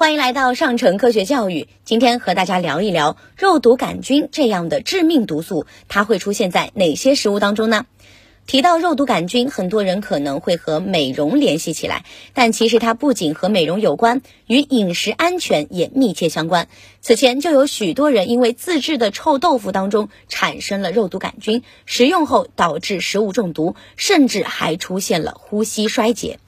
欢迎来到上城科学教育。今天和大家聊一聊肉毒杆菌这样的致命毒素，它会出现在哪些食物当中呢？提到肉毒杆菌，很多人可能会和美容联系起来，但其实它不仅和美容有关，与饮食安全也密切相关。此前就有许多人因为自制的臭豆腐当中产生了肉毒杆菌，食用后导致食物中毒，甚至还出现了呼吸衰竭。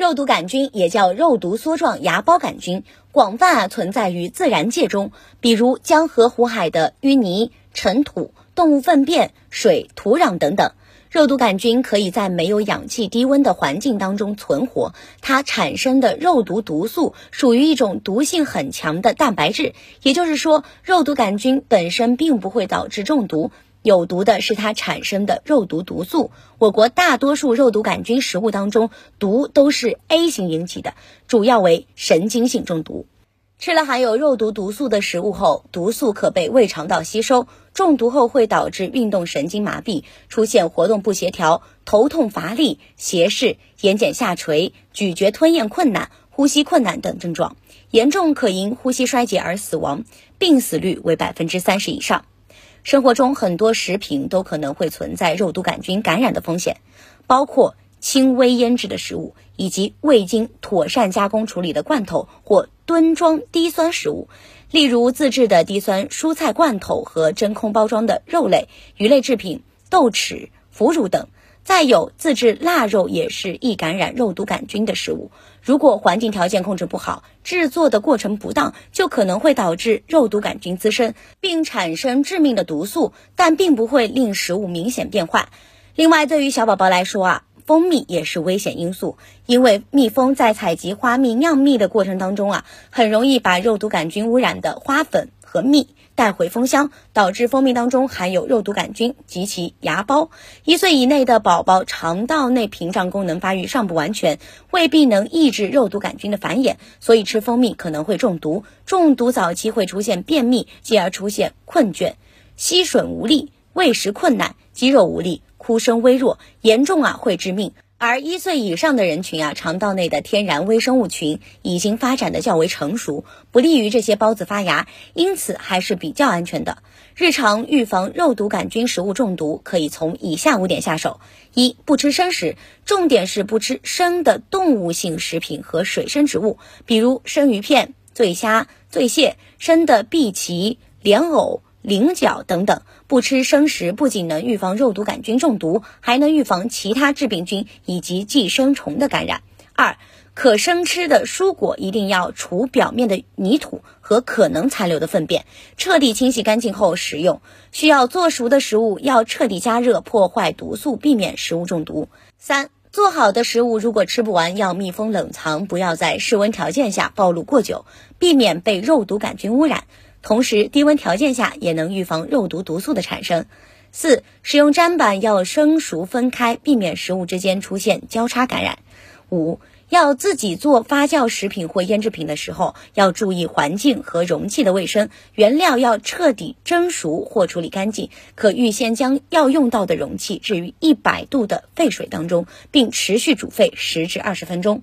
肉毒杆菌也叫肉毒梭状芽孢杆菌，广泛啊存在于自然界中，比如江河湖海的淤泥、尘土、动物粪便、水、土壤等等。肉毒杆菌可以在没有氧气、低温的环境当中存活，它产生的肉毒毒素属于一种毒性很强的蛋白质，也就是说，肉毒杆菌本身并不会导致中毒。有毒的是它产生的肉毒毒素。我国大多数肉毒杆菌食物当中，毒都是 A 型引起的，主要为神经性中毒。吃了含有肉毒毒素的食物后，毒素可被胃肠道吸收，中毒后会导致运动神经麻痹，出现活动不协调、头痛乏力、斜视、眼睑下垂、咀嚼吞咽困难、呼吸困难等症状，严重可因呼吸衰竭而死亡，病死率为百分之三十以上。生活中很多食品都可能会存在肉毒杆菌感染的风险，包括轻微腌制的食物，以及未经妥善加工处理的罐头或吨装低酸食物，例如自制的低酸蔬菜罐头和真空包装的肉类、鱼类制品、豆豉、腐乳等。再有自制腊肉也是易感染肉毒杆菌的食物。如果环境条件控制不好，制作的过程不当，就可能会导致肉毒杆菌滋生，并产生致命的毒素，但并不会令食物明显变坏。另外，对于小宝宝来说啊，蜂蜜也是危险因素，因为蜜蜂在采集花蜜酿蜜的过程当中啊，很容易把肉毒杆菌污染的花粉和蜜。带回蜂箱，导致蜂蜜当中含有肉毒杆菌及其芽孢。一岁以内的宝宝肠道内屏障功能发育尚不完全，未必能抑制肉毒杆菌的繁衍，所以吃蜂蜜可能会中毒。中毒早期会出现便秘，继而出现困倦、吸吮无力、喂食困难、肌肉无力、哭声微弱，严重啊会致命。而一岁以上的人群啊，肠道内的天然微生物群已经发展的较为成熟，不利于这些孢子发芽，因此还是比较安全的。日常预防肉毒杆菌食物中毒，可以从以下五点下手：一、不吃生食，重点是不吃生的动物性食品和水生植物，比如生鱼片、醉虾、醉蟹、生的碧鳍、莲藕。菱角等等，不吃生食不仅能预防肉毒杆菌中毒，还能预防其他致病菌以及寄生虫的感染。二，可生吃的蔬果一定要除表面的泥土和可能残留的粪便，彻底清洗干净后食用。需要做熟的食物要彻底加热，破坏毒素，避免食物中毒。三，做好的食物如果吃不完，要密封冷藏，不要在室温条件下暴露过久，避免被肉毒杆菌污染。同时，低温条件下也能预防肉毒毒素的产生。四、使用砧板要生熟分开，避免食物之间出现交叉感染。五、要自己做发酵食品或腌制品的时候，要注意环境和容器的卫生，原料要彻底蒸熟或处理干净。可预先将要用到的容器置于一百度的沸水当中，并持续煮沸十至二十分钟。